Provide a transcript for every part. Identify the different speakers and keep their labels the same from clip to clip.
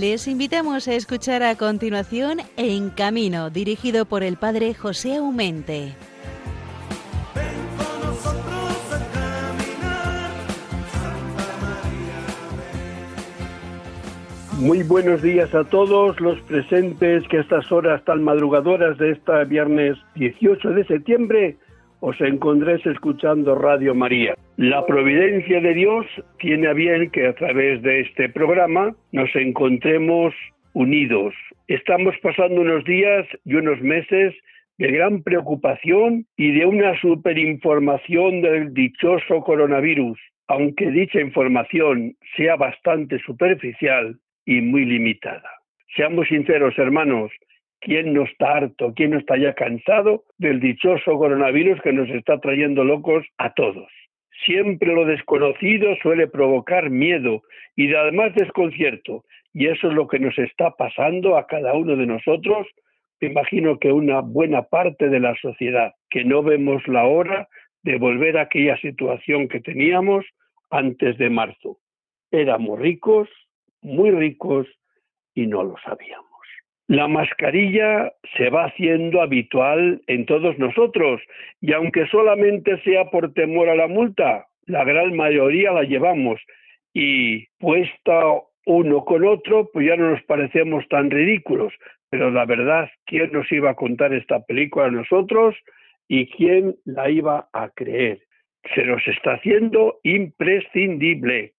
Speaker 1: Les invitamos a escuchar a continuación En Camino, dirigido por el padre José Aumente.
Speaker 2: Muy buenos días a todos los presentes que a estas horas tan madrugadoras de este viernes 18 de septiembre os encontréis escuchando Radio María. La providencia de Dios tiene a bien que a través de este programa nos encontremos unidos. Estamos pasando unos días y unos meses de gran preocupación y de una superinformación del dichoso coronavirus. Aunque dicha información sea bastante superficial y muy limitada. Seamos sinceros, hermanos, ¿Quién no está harto? ¿Quién no está ya cansado del dichoso coronavirus que nos está trayendo locos a todos? Siempre lo desconocido suele provocar miedo y además desconcierto. Y eso es lo que nos está pasando a cada uno de nosotros. Me imagino que una buena parte de la sociedad, que no vemos la hora de volver a aquella situación que teníamos antes de marzo. Éramos ricos, muy ricos, y no lo sabíamos. La mascarilla se va haciendo habitual en todos nosotros y aunque solamente sea por temor a la multa, la gran mayoría la llevamos y puesta uno con otro, pues ya no nos parecemos tan ridículos. Pero la verdad, ¿quién nos iba a contar esta película a nosotros y quién la iba a creer? Se nos está haciendo imprescindible.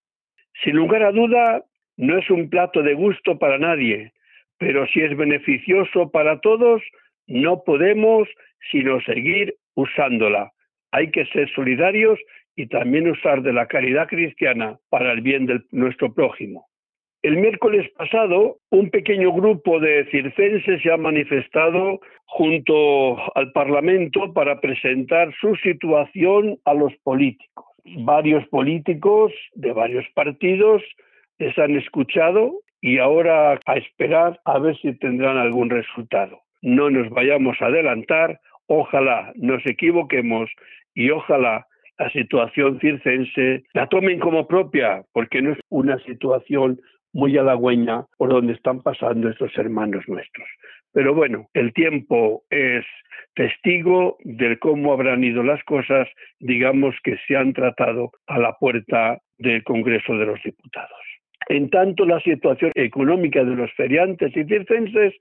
Speaker 2: Sin lugar a duda, no es un plato de gusto para nadie, pero si es beneficioso para todos, no podemos sino seguir usándola. Hay que ser solidarios y también usar de la caridad cristiana para el bien de nuestro prójimo. El miércoles pasado, un pequeño grupo de circenses se ha manifestado junto al Parlamento para presentar su situación a los políticos. Varios políticos de varios partidos les han escuchado y ahora a esperar a ver si tendrán algún resultado. No nos vayamos a adelantar, ojalá nos equivoquemos y ojalá la situación circense la tomen como propia, porque no es una situación muy halagüeña por donde están pasando estos hermanos nuestros. Pero bueno, el tiempo es testigo de cómo habrán ido las cosas, digamos que se han tratado a la puerta del Congreso de los Diputados. En tanto, la situación económica de los feriantes y circenses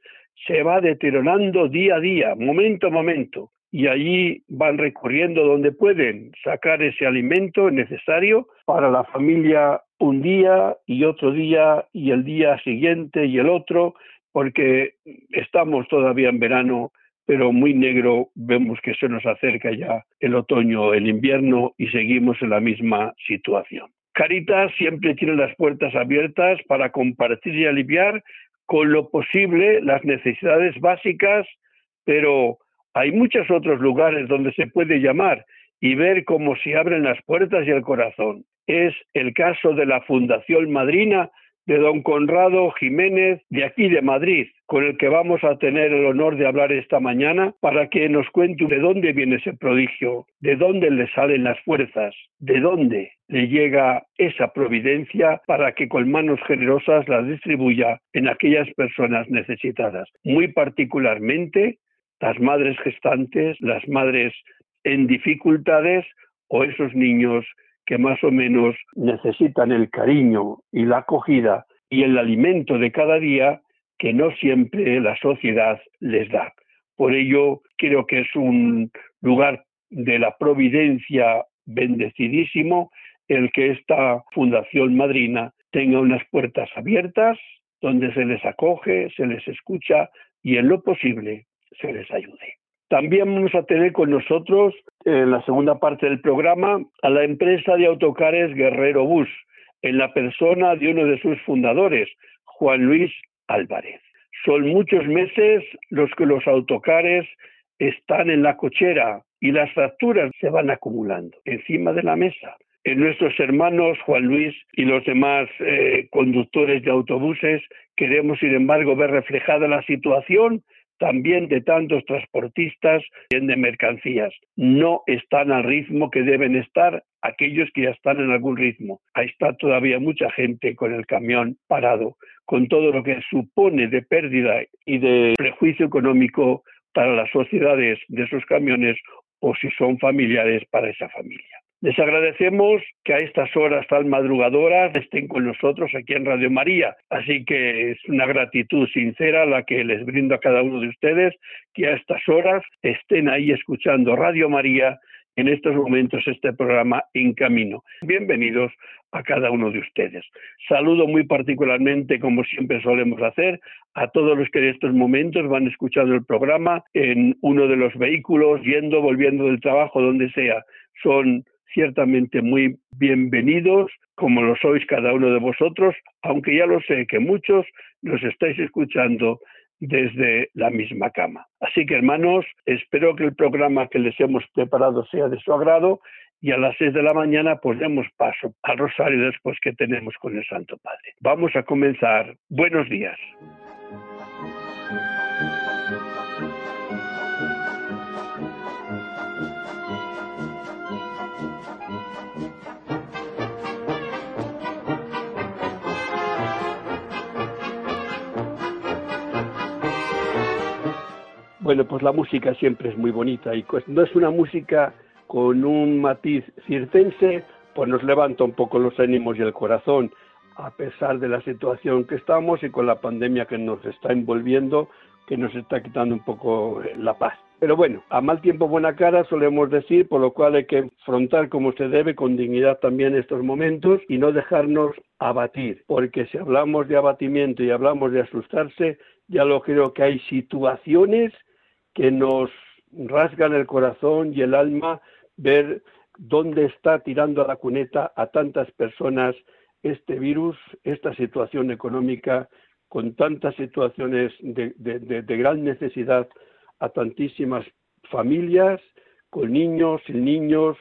Speaker 2: se va deteriorando día a día, momento a momento, y allí van recurriendo donde pueden sacar ese alimento necesario para la familia un día y otro día y el día siguiente y el otro, porque estamos todavía en verano, pero muy negro vemos que se nos acerca ya el otoño, el invierno y seguimos en la misma situación. Caritas siempre tiene las puertas abiertas para compartir y aliviar con lo posible las necesidades básicas, pero hay muchos otros lugares donde se puede llamar y ver cómo se abren las puertas y el corazón. Es el caso de la Fundación Madrina de don Conrado Jiménez de aquí de Madrid, con el que vamos a tener el honor de hablar esta mañana para que nos cuente de dónde viene ese prodigio, de dónde le salen las fuerzas, de dónde le llega esa providencia para que con manos generosas la distribuya en aquellas personas necesitadas, muy particularmente las madres gestantes, las madres en dificultades o esos niños que más o menos necesitan el cariño y la acogida y el alimento de cada día que no siempre la sociedad les da. Por ello, creo que es un lugar de la providencia bendecidísimo el que esta Fundación Madrina tenga unas puertas abiertas donde se les acoge, se les escucha y en lo posible se les ayude. También vamos a tener con nosotros en la segunda parte del programa a la empresa de autocares Guerrero Bus, en la persona de uno de sus fundadores, Juan Luis Álvarez. Son muchos meses los que los autocares están en la cochera y las facturas se van acumulando encima de la mesa. En nuestros hermanos Juan Luis y los demás eh, conductores de autobuses queremos, sin embargo, ver reflejada la situación también de tantos transportistas de mercancías. No están al ritmo que deben estar aquellos que ya están en algún ritmo. Ahí está todavía mucha gente con el camión parado. con todo lo que supone de pérdida y de prejuicio económico para las sociedades de esos camiones o si son familiares para esa familia. Les agradecemos que a estas horas tan madrugadoras estén con nosotros aquí en Radio María. Así que es una gratitud sincera la que les brindo a cada uno de ustedes que a estas horas estén ahí escuchando Radio María en estos momentos este programa En Camino. Bienvenidos a cada uno de ustedes. Saludo muy particularmente, como siempre solemos hacer, a todos los que en estos momentos van escuchando el programa en uno de los vehículos, yendo, volviendo del trabajo, donde sea. Son ciertamente muy bienvenidos, como lo sois cada uno de vosotros, aunque ya lo sé que muchos nos estáis escuchando desde la misma cama. Así que hermanos, espero que el programa que les hemos preparado sea de su agrado y a las seis de la mañana pues paso al rosario después que tenemos con el Santo Padre. Vamos a comenzar. Buenos días. Bueno, pues la música siempre es muy bonita y no es una música con un matiz circense, pues nos levanta un poco los ánimos y el corazón, a pesar de la situación que estamos y con la pandemia que nos está envolviendo, que nos está quitando un poco eh, la paz. Pero bueno, a mal tiempo buena cara solemos decir, por lo cual hay que afrontar como se debe, con dignidad también estos momentos y no dejarnos abatir, porque si hablamos de abatimiento y hablamos de asustarse, ya lo creo que hay situaciones que nos rasgan el corazón y el alma ver dónde está tirando a la cuneta a tantas personas este virus, esta situación económica, con tantas situaciones de, gran necesidad a tantísimas familias, con niños, sin niños,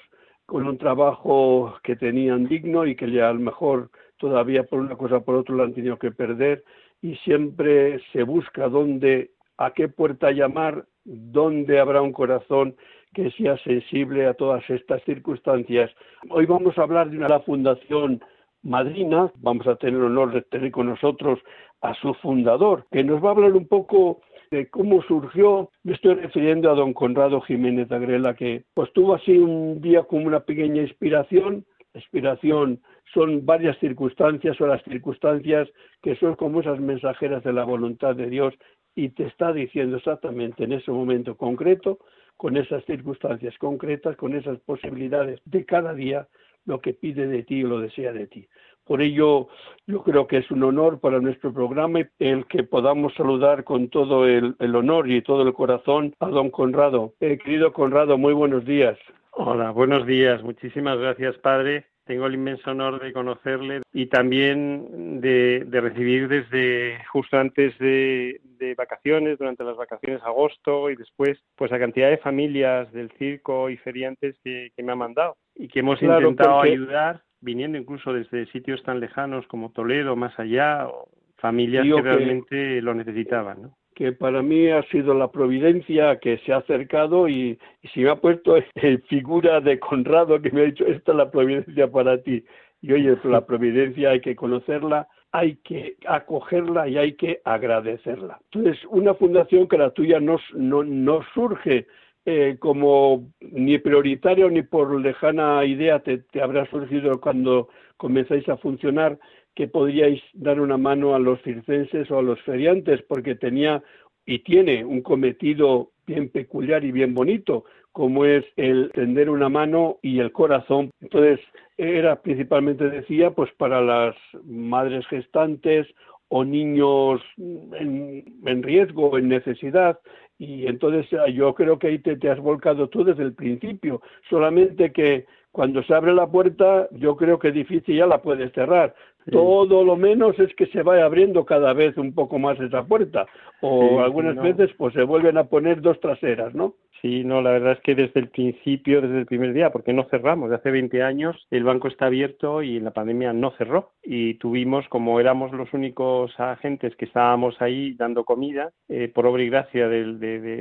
Speaker 2: con un trabajo que tenían digno y que ya a lo mejor todavía por una cosa o por otra lo han tenido que perder y siempre se busca dónde, a qué puerta llamar dónde habrá un corazón que sea sensible a todas estas circunstancias. Hoy vamos a hablar de una fundación madrina, vamos a tener el honor de tener con nosotros a su fundador, que nos va a hablar un poco de cómo surgió. Me estoy refiriendo a don Conrado Jiménez Agrela, que pues tuvo así un día como una pequeña inspiración. Inspiración son varias circunstancias o las circunstancias que son como esas mensajeras de la voluntad de Dios y te está diciendo exactamente en ese momento concreto, con esas circunstancias concretas, con esas posibilidades de cada día, lo que pide de ti o lo desea de ti. Por ello, yo creo que es un honor para nuestro programa el que podamos saludar con todo el, honor y todo el corazón a don Conrado. Eh, querido Conrado, muy buenos días.
Speaker 3: Hola, buenos días. Muchísimas gracias, padre, tengo el inmenso honor de conocerle y también de, recibir desde justo antes de, vacaciones, durante las vacaciones de agosto y después, pues a cantidad de familias del circo y feriantes que, me han mandado y que hemos intentado ayudar, viniendo incluso desde sitios tan lejanos como Toledo, más allá, o familias que realmente lo necesitaban. ¿no?
Speaker 2: Que para mí ha sido la providencia que se ha acercado y, si me ha puesto en figura de Conrado que me ha dicho, esta es la providencia para ti. Y oye, la providencia hay que conocerla, hay que acogerla y hay que agradecerla. Entonces, una fundación que la tuya no, no, surge eh, como ni prioritaria ni por lejana idea te, te habrá surgido cuando comenzáis a funcionar, que podríais dar una mano a los circenses o a los feriantes, porque tenía y tiene un cometido bien peculiar y bien bonito, como es el tender una mano y el corazón. Entonces, era principalmente, decía, pues para las madres gestantes o niños en, en riesgo, en necesidad, y entonces yo creo que ahí te, te, has volcado tú desde el principio, solamente que cuando se abre la puerta, yo creo que difícil ya la puedes cerrar. Todo lo menos es que se vaya abriendo cada vez un poco más esa puerta. O algunas veces pues se vuelven a poner dos traseras, ¿no?
Speaker 3: Sí, no, la verdad es que desde el principio, desde el primer día, porque no cerramos, de hace 20 años el banco está abierto y la pandemia no cerró. Y tuvimos, como éramos los únicos agentes que estábamos ahí dando comida, eh, por obra y gracia de,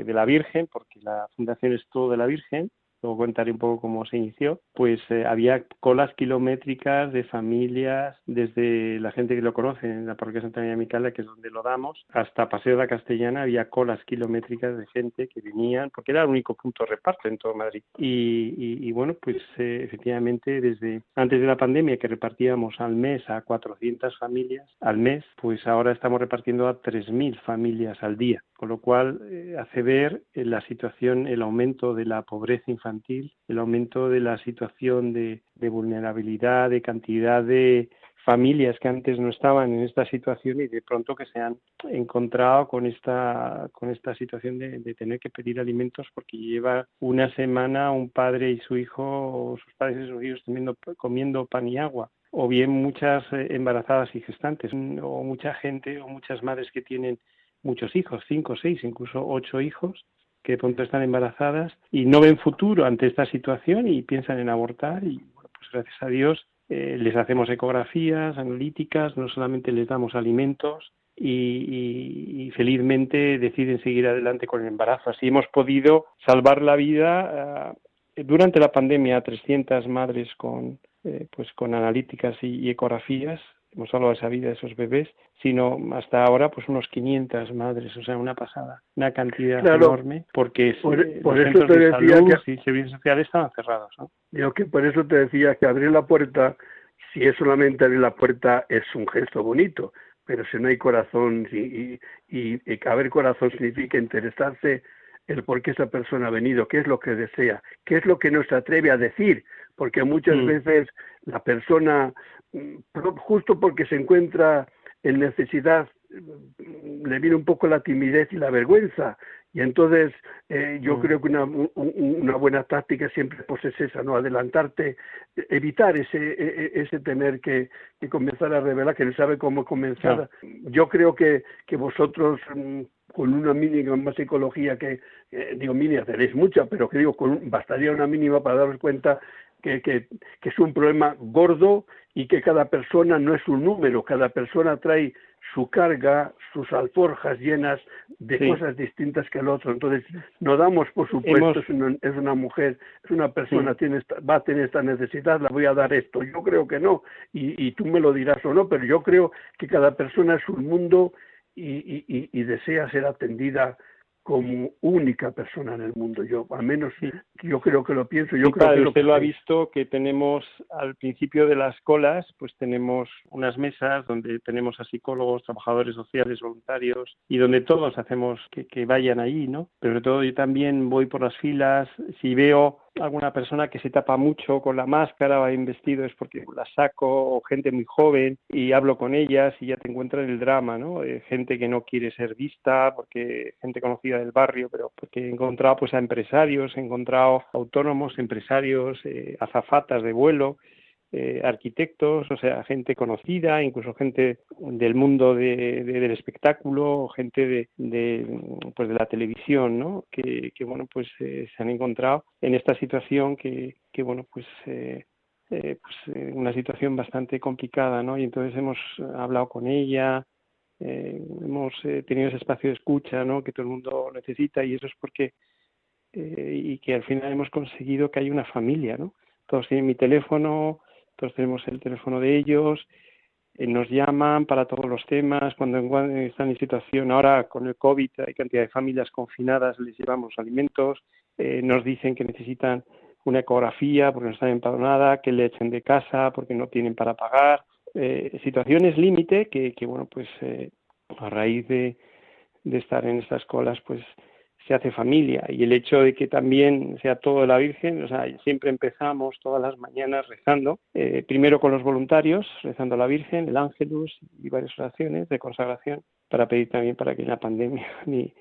Speaker 3: de la Virgen, porque la fundación es todo de la Virgen, luego contaré un poco cómo se inició, pues eh, había colas kilométricas de familias, desde la gente que lo conoce en la parroquia Santa María Micala, que es donde lo damos, hasta Paseo de la Castellana había colas kilométricas de gente que venían, porque era el único punto de reparto en todo Madrid. Y, bueno, pues eh, efectivamente desde antes de la pandemia que repartíamos al mes a 400 familias al mes, pues ahora estamos repartiendo a 3.000 familias al día, con lo cual eh, hace ver eh, la situación, el aumento de la pobreza infantil, el aumento de la situación de, vulnerabilidad, de cantidad de familias que antes no estaban en esta situación y de pronto que se han encontrado con esta con esta situación de, tener que pedir alimentos porque lleva una semana un padre y su hijo o sus padres y sus hijos comiendo, comiendo pan y agua o bien muchas eh, embarazadas y gestantes, o mucha gente o muchas madres que tienen muchos hijos, cinco, seis, incluso ocho hijos, que de pronto están embarazadas y no ven futuro ante esta situación y piensan en abortar y bueno, pues gracias a Dios eh, les hacemos ecografías analíticas, no solamente les damos alimentos y, felizmente deciden seguir adelante con el embarazo. Así hemos podido salvar la vida eh, durante la pandemia a 300 madres con, eh, pues con analíticas y, ecografías, hemos de esa vida de esos bebés, sino hasta ahora pues unos 500 madres, o sea, una pasada, una cantidad enorme, porque
Speaker 2: por, los centros de salud
Speaker 3: y servicios sociales estaban cerrados. ¿no?
Speaker 2: Yo que por eso te decía que abrir la puerta, si es solamente abrir la puerta, es un gesto bonito, pero si no hay corazón y, y, y haber corazón significa interesarse el por qué esa persona ha venido, qué es lo que desea, qué es lo que no se atreve a decir, porque muchas mm. veces la persona, mm, justo porque se encuentra en necesidad, mm, le viene un poco la timidez y la vergüenza. Y entonces eh, yo creo que una, una, buena táctica siempre pues es esa, ¿no? Adelantarte, evitar ese, e, e, ese tener que, que comenzar a revelar, que no sabe cómo comenzar. Yo creo que, que vosotros con una mínima psicología que, eh, digo, mínima, tenéis mucha, pero que digo, con, bastaría una mínima para daros cuenta que, que, es un problema gordo y que cada persona no es un número, cada persona trae su carga, sus alforjas llenas de cosas distintas que el otro. Entonces, no damos por supuesto, es, una, mujer, es una persona, tiene va a tener esta necesidad, la voy a dar esto. Yo creo que no, y, y tú me lo dirás o no, pero yo creo que cada persona es un mundo y, y, y desea ser atendida como única persona en el mundo. Yo, al menos, yo creo que lo pienso. Yo creo
Speaker 3: que usted lo, ha visto que tenemos al principio de las colas, pues tenemos unas mesas donde tenemos a psicólogos, trabajadores sociales, voluntarios y donde todos hacemos que, que vayan ahí, ¿no? Pero sobre todo yo también voy por las filas. Si veo alguna persona que se tapa mucho con la máscara o investido es porque la saco o gente muy joven y hablo con ellas y ya te encuentras el drama, ¿no? Eh, gente que no quiere ser vista porque gente conocida del barrio, pero porque he encontrado pues a empresarios, he encontrado autónomos, empresarios, eh, azafatas de vuelo eh, arquitectos, o sea, gente conocida, incluso gente del mundo del espectáculo, gente de, de, pues de la televisión, ¿no? Que, bueno, pues eh, se han encontrado en esta situación que, que bueno, pues eh, pues una situación bastante complicada, ¿no? Y entonces hemos hablado con ella, hemos tenido ese espacio de escucha, ¿no? Que todo el mundo necesita y eso es porque y que al final hemos conseguido que haya una familia, ¿no? Todos tienen mi teléfono, todos tenemos el teléfono de ellos, eh, nos llaman para todos los temas, cuando están en situación, ahora con el COVID hay cantidad de familias confinadas, les llevamos alimentos, eh, nos dicen que necesitan una ecografía porque no están empadronadas, que le echen de casa porque no tienen para pagar, eh, situaciones límite que, que, bueno, pues a raíz de, de estar en estas colas, pues se hace familia y el hecho de que también sea todo la Virgen, o sea, siempre empezamos todas las mañanas rezando, eh, primero con los voluntarios, rezando a la Virgen, el Ángelus y varias oraciones de consagración para pedir también para que la pandemia ni,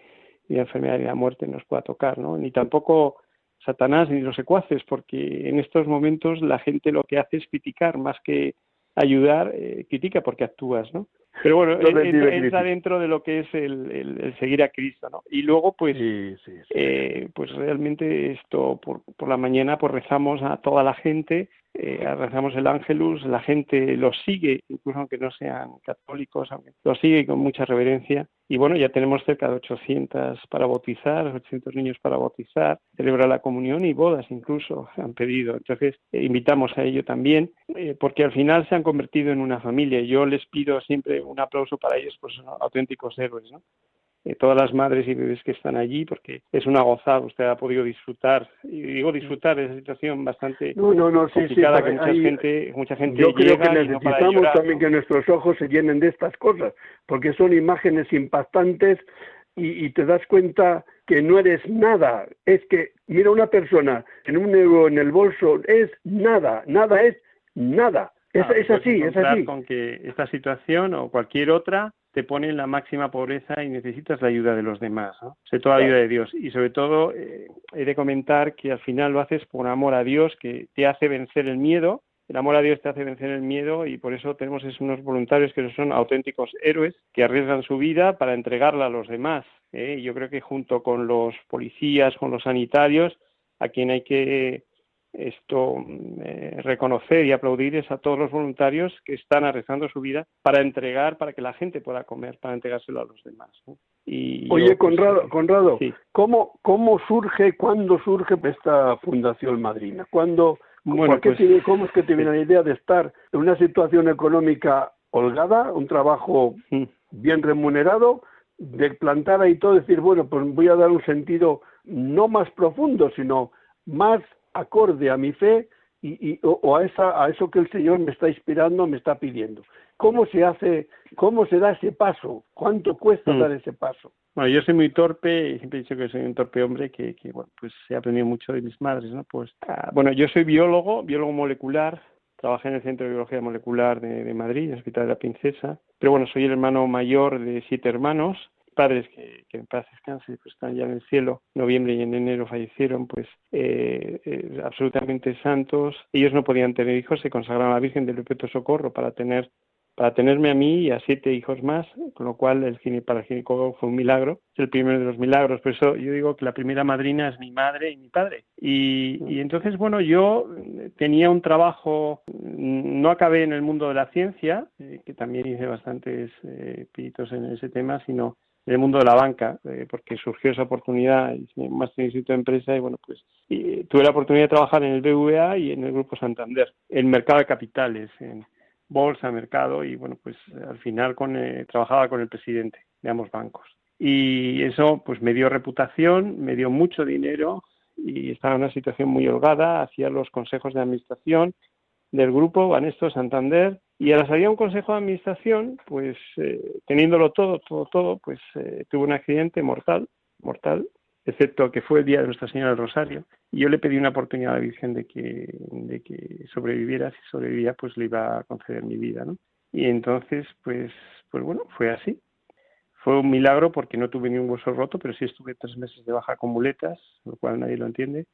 Speaker 3: la enfermedad ni la muerte nos pueda tocar, ¿no? Ni tampoco Satanás ni los secuaces, porque en estos momentos la gente lo que hace es criticar más que ayudar, eh, critica porque actúas, ¿no? Pero bueno, entra, dentro de lo que es el, seguir a Cristo, ¿no? Y luego, pues, eh, pues realmente esto por, por la mañana, pues rezamos a toda la gente eh, el ángelus, la gente los sigue, incluso aunque no sean católicos, aunque los sigue con mucha reverencia. Y bueno, ya tenemos cerca de 800 para bautizar, 800 niños para bautizar, celebrar la comunión y bodas incluso han pedido. Entonces, eh, invitamos a ello también, eh, porque al final se han convertido en una familia. Yo les pido siempre un aplauso para ellos, pues son auténticos héroes, ¿no? Eh, todas las madres y bebés que están allí, porque es una gozada. Usted ha podido disfrutar, y digo disfrutar de esa situación bastante
Speaker 2: no, no, no,
Speaker 3: complicada que mucha gente, mucha gente
Speaker 2: yo creo
Speaker 3: llega
Speaker 2: que necesitamos también que nuestros ojos se llenen de estas cosas, porque son imágenes impactantes y, y, te das cuenta que no eres nada. Es que, mira, una persona en un euro en el bolso es nada, nada es nada. Es,
Speaker 3: Ah,
Speaker 2: es así, es así.
Speaker 3: Con que esta situación o cualquier otra te pone en la máxima pobreza y necesitas la ayuda de los demás, ¿no? sobre todo la ayuda de Dios. Y sobre todo, eh, he de comentar que al final lo haces por amor a Dios, que te hace vencer el miedo. El amor a Dios te hace vencer el miedo y por eso tenemos unos voluntarios que son auténticos héroes que arriesgan su vida para entregarla a los demás. ¿eh? Y Yo creo que junto con los policías, con los sanitarios, a quien hay que esto eh, reconocer y aplaudir es a todos los voluntarios que están arriesgando su vida para entregar, para que la gente pueda comer, para entregárselo a los demás. ¿no? Y
Speaker 2: Oye,
Speaker 3: yo, pues,
Speaker 2: Conrado, Conrado
Speaker 3: sí.
Speaker 2: ¿cómo, ¿cómo surge, cuándo surge esta Fundación Madrina? ¿Cuándo,
Speaker 3: Bueno, pues,
Speaker 2: tiene- ¿Cómo es que te viene la idea de estar en una situación económica holgada, un trabajo
Speaker 3: mm,
Speaker 2: bien remunerado, de plantar ahí todo, decir, bueno, pues voy a dar un sentido no más profundo, sino más acorde a mi fe y, y- o, o a, esa, a eso que el Señor me está inspirando, me está pidiendo. ¿Cómo se hace, cómo se da ese paso? ¿Cuánto cuesta
Speaker 3: Mm.
Speaker 2: dar ese paso?
Speaker 3: Bueno, yo soy muy torpe y siempre he dicho que soy un torpe hombre que, que bueno, pues he aprendido mucho de mis madres, ¿no? Pues, ah, bueno, yo soy biólogo, biólogo molecular, trabajé en el Centro de Biología Molecular de, de Madrid, en el Hospital de la Princesa, pero bueno, soy el hermano mayor de siete hermanos, padres que, que en paz descanse, pues están ya en el cielo, en noviembre y en enero fallecieron, pues eh, eh, absolutamente santos, ellos no podían tener hijos, se consagraron a la Virgen del Perpetuo Socorro para tener para tenerme a mí y a siete hijos más, con lo cual el gine, para el ginecólogo fue un milagro, es el primero de los milagros, por eso yo digo que la primera madrina es mi madre y mi padre. Y, y entonces, bueno, yo tenía un trabajo, no acabé en el mundo de la ciencia, eh, que también hice bastantes eh, pinitos en ese tema, sino en el mundo de la banca, eh, porque surgió esa oportunidad, hice un en Instituto de Empresa y bueno, pues y tuve la oportunidad de trabajar en el BVA y en el Grupo Santander, en mercado de capitales, en bolsa, mercado y bueno, pues al final con, eh, trabajaba con el presidente de ambos bancos. Y eso pues me dio reputación, me dio mucho dinero y estaba en una situación muy holgada, hacía los consejos de administración del grupo Banesto Santander y a la salida de un consejo de administración, pues eh, teniéndolo todo, todo, todo, pues eh, tuve un accidente mortal, mortal, excepto que fue el día de Nuestra Señora del Rosario. Y yo le pedí una oportunidad a la Virgen de que, de que sobreviviera, si sobrevivía, pues le iba a conceder mi vida, ¿no? Y entonces, pues, pues bueno, fue así. Fue un milagro porque no tuve ni un hueso roto, pero sí estuve tres meses de baja con muletas, lo cual nadie lo entiende,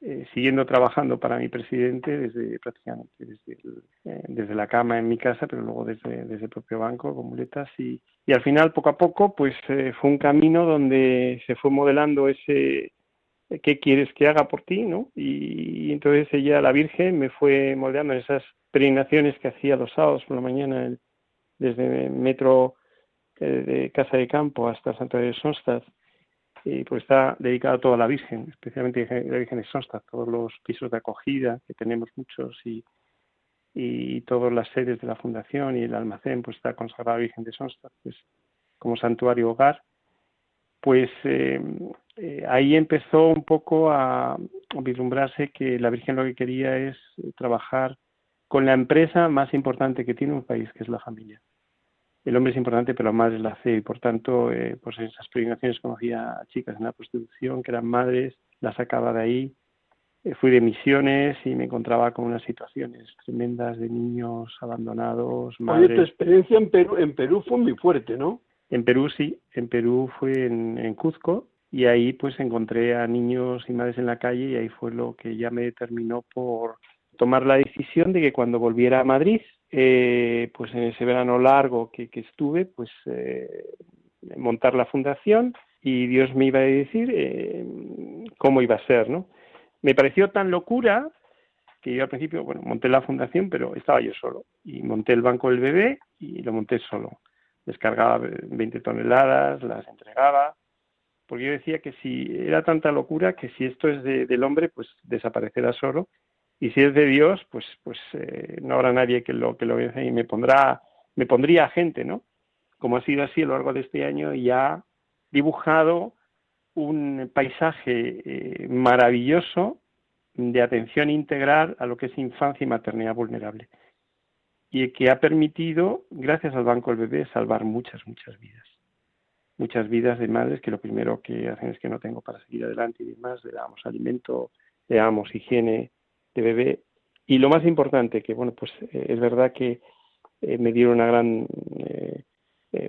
Speaker 3: eh, siguiendo trabajando para mi presidente desde prácticamente desde, el, eh, desde la cama en mi casa, pero luego desde, desde el propio banco con muletas y, y al final poco a poco pues eh, fue un camino donde se fue modelando ese eh, qué quieres que haga por ti, ¿no? Y, y entonces ella, la Virgen, me fue modelando en esas peregrinaciones que hacía los sábados por la mañana el, desde metro eh, de Casa de Campo hasta Santa de Sonstad y pues está dedicado a toda la Virgen, especialmente la Virgen de Sonstad, todos los pisos de acogida, que tenemos muchos, y, todas las sedes de la Fundación y el almacén, pues está consagrada a la Virgen de Sonstad, pues como santuario hogar. Pues eh, eh, ahí empezó un poco a vislumbrarse que la Virgen lo que quería es trabajar con la empresa más importante que tiene un país, que es la familia el hombre es importante, pero la madre es la fe, y por tanto, eh, pues en esas peregrinaciones conocía a chicas en la prostitución que eran madres, las sacaba de ahí, eh, fui de misiones y me encontraba con unas situaciones tremendas de niños abandonados, madres.
Speaker 2: Oye, tu experiencia en Perú, en Perú fue muy fuerte, ¿no?
Speaker 3: En Perú sí, en Perú fue en, en Cuzco y ahí pues encontré a niños y madres en la calle y ahí fue lo que ya me determinó por tomar la decisión de que cuando volviera a Madrid eh, pues en ese verano largo que, que estuve, pues eh, montar la fundación y Dios me iba a decir eh, cómo iba a ser, ¿no? Me pareció tan locura que yo al principio, bueno, monté la fundación, pero estaba yo solo. Y monté el banco del bebé y lo monté solo. Descargaba 20 toneladas, las entregaba, porque yo decía que si era tanta locura que si esto es del hombre, pues desaparecerá solo. Y si es de Dios, pues, pues eh, no habrá nadie que lo que lo vea y me pondrá, me pondría gente, ¿no? Como ha sido así a lo largo de este año, y ha dibujado un paisaje eh, maravilloso de atención integral a lo que es infancia y maternidad vulnerable y que ha permitido, gracias al Banco del Bebé, salvar muchas, muchas vidas. Muchas vidas de madres que lo primero que hacen es que no tengo para seguir adelante y demás, le damos alimento, le damos higiene de bebé. Y lo más importante, que bueno, pues eh, es verdad que eh, me dieron una gran,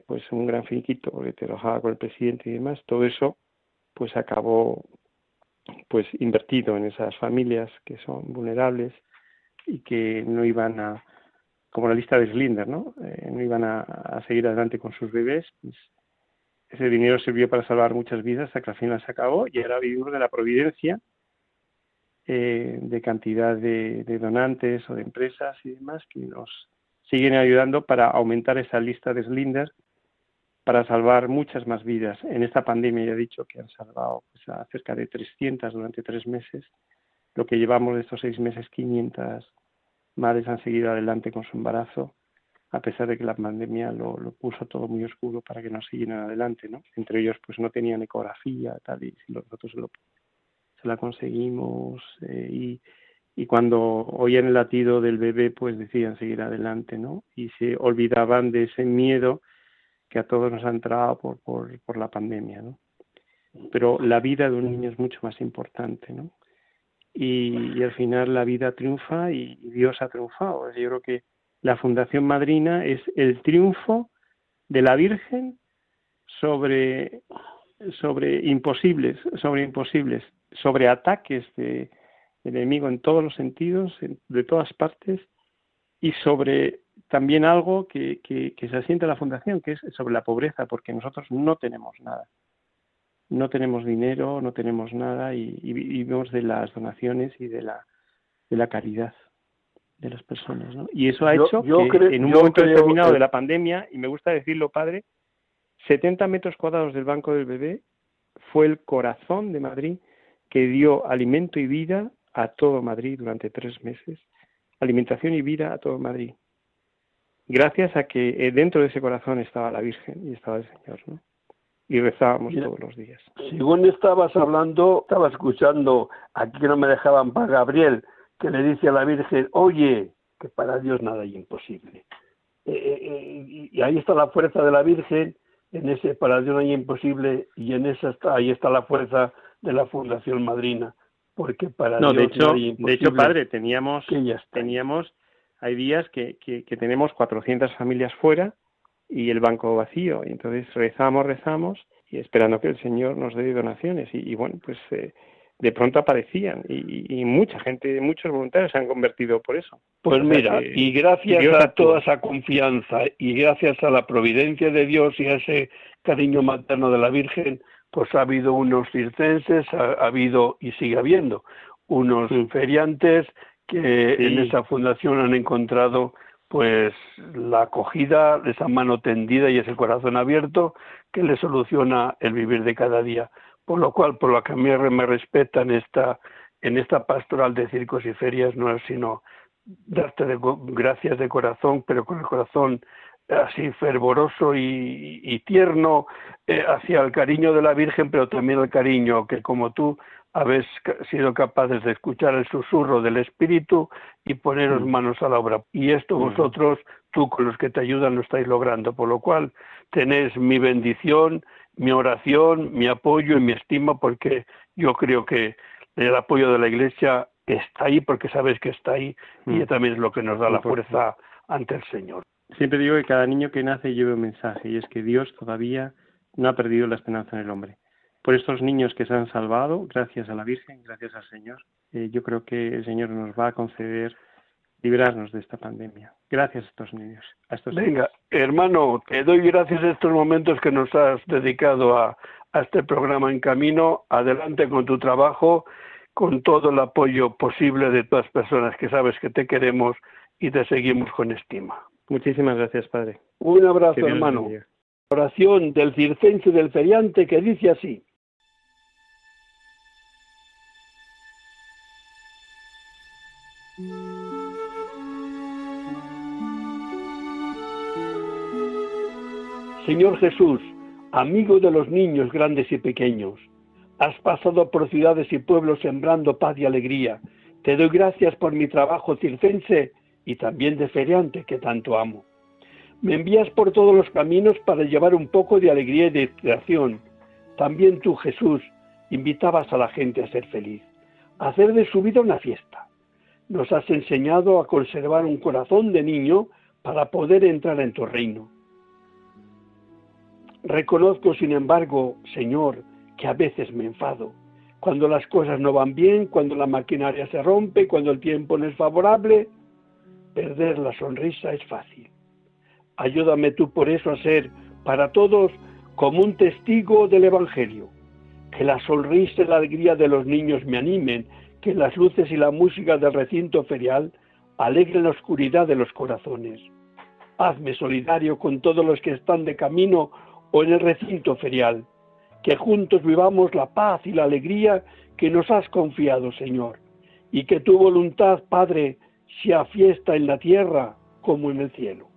Speaker 3: pues un gran finiquito porque trabajaba con el presidente y demás, todo eso pues acabó pues invertido en esas familias que son vulnerables y que no iban a como la lista de Slinder, ¿no? Eh, no iban a, seguir adelante con sus bebés, pues ese dinero sirvió para salvar muchas vidas hasta que al final se acabó y ahora vivimos de la providencia eh, de cantidad de, de, donantes o de empresas y demás que nos siguen ayudando para aumentar esa lista de Slinder para salvar muchas más vidas. En esta pandemia ya he dicho que han salvado pues, a cerca de 300 durante tres meses. Lo que llevamos de estos seis meses, 500 madres han seguido adelante con su embarazo, a pesar de que la pandemia lo, puso todo muy oscuro para que no siguieran adelante, ¿no? Entre ellos, pues no tenían ecografía, tal, y nosotros lo, se la conseguimos eh, y, y cuando oían el latido del bebé, pues decían seguir adelante, ¿no? Y se olvidaban de ese miedo que a todos nos ha entrado por, por, por la pandemia, ¿no? Pero la vida de un niño es mucho más importante, ¿no? Y, al final la vida triunfa y, Dios ha triunfado. Yo creo que la Fundación Madrina es el triunfo de la Virgen sobre, sobre imposibles, sobre imposibles, sobre ataques de, del enemigo en todos los sentidos, de todas partes, y sobre también algo que, que, se asienta en la Fundación, que es sobre la pobreza, porque nosotros no tenemos nada. No tenemos dinero, no tenemos nada y, vivimos de las donaciones y de la, de la caridad de las personas. ¿no? Y eso ha hecho que en un momento determinado de la pandemia, y me gusta decirlo, padre, 70 metros cuadrados del Banco del Bebé fue el corazón de Madrid que dio alimento y vida a todo Madrid durante tres meses. Alimentación y vida a todo Madrid gracias a que eh, dentro de ese corazón estaba la Virgen y estaba el Señor, ¿no? Y rezábamos todos los días.
Speaker 2: Según estabas hablando, estaba escuchando, aquí no me dejaban para Gabriel, que le dice a la Virgen, oye, que para Dios nada es imposible. Eh, eh, y ahí está la fuerza de la Virgen, en ese para Dios no hay imposible, y en esa está, ahí está la fuerza de la Fundación Madrina, porque para
Speaker 3: no,
Speaker 2: Dios
Speaker 3: de hecho, no hay. De hecho, padre, teníamos, teníamos hay días que, que, tenemos 400 familias fuera y el banco vacío. Y entonces rezamos, rezamos y esperando que el Señor nos dé donaciones. Y, bueno, pues eh, de pronto aparecían y, mucha gente, muchos voluntarios se han convertido por eso.
Speaker 2: Pues mira, y gracias a toda esa confianza y gracias a la providencia de Dios y a ese cariño materno de la Virgen, pues ha habido unos circenses, ha, habido y sigue habiendo unos mm. feriantes que en esa fundación han encontrado pues la acogida, esa mano tendida y ese corazón abierto que le soluciona el vivir de cada día. Por lo cual, por lo que a mí me respeta en esta, en esta pastoral de circos y ferias, no es sino darte gracias de corazón, pero con el corazón así fervoroso y, tierno eh, hacia el cariño de la Virgen, pero también el cariño que como tú habéis sido capaces de escuchar el susurro del Espíritu y poneros mm. manos a la obra. Y esto mm. vosotros, tú con los que te ayudan, lo estáis logrando, por lo cual tenéis mi bendición, mi oración, mi apoyo y mi estima, porque yo creo que el apoyo de la Iglesia está ahí porque sabes que está ahí y mm. también es lo que nos da la fuerza ante el Señor.
Speaker 3: Siempre digo que cada niño que nace lleva un mensaje y es que Dios todavía no ha perdido la esperanza en el hombre por estos niños que se han salvado, gracias a la Virgen, gracias al Señor. Eh, yo creo que el Señor nos va a conceder librarnos de esta pandemia. Gracias a estos niños. A estos
Speaker 2: Venga, hermano, te doy gracias a estos momentos que nos has dedicado a, a este programa en camino. Adelante con tu trabajo, con todo el apoyo posible de todas las personas que sabes que te queremos y te seguimos con estima.
Speaker 3: Muchísimas gracias, Padre.
Speaker 2: Un abrazo, hermano. Oración del circense del feriante que dice así. Señor Jesús, amigo de los niños grandes y pequeños, has pasado por ciudades y pueblos sembrando paz y alegría. Te doy gracias por mi trabajo circense y también de feriante que tanto amo. Me envías por todos los caminos para llevar un poco de alegría y de inspiración. También tú, Jesús, invitabas a la gente a ser feliz, a hacer de su vida una fiesta. Nos has enseñado a conservar un corazón de niño para poder entrar en tu reino. Reconozco, sin embargo, Señor, que a veces me enfado. Cuando las cosas no van bien, cuando la maquinaria se rompe, cuando el tiempo no es favorable, perder la sonrisa es fácil. Ayúdame tú por eso a ser para todos como un testigo del Evangelio. Que la sonrisa y la alegría de los niños me animen, que las luces y la música del recinto ferial alegren la oscuridad de los corazones. Hazme solidario con todos los que están de camino o en el recinto ferial, que juntos vivamos la paz y la alegría que nos has confiado, Señor, y que tu voluntad, Padre, sea fiesta en la tierra como en el cielo.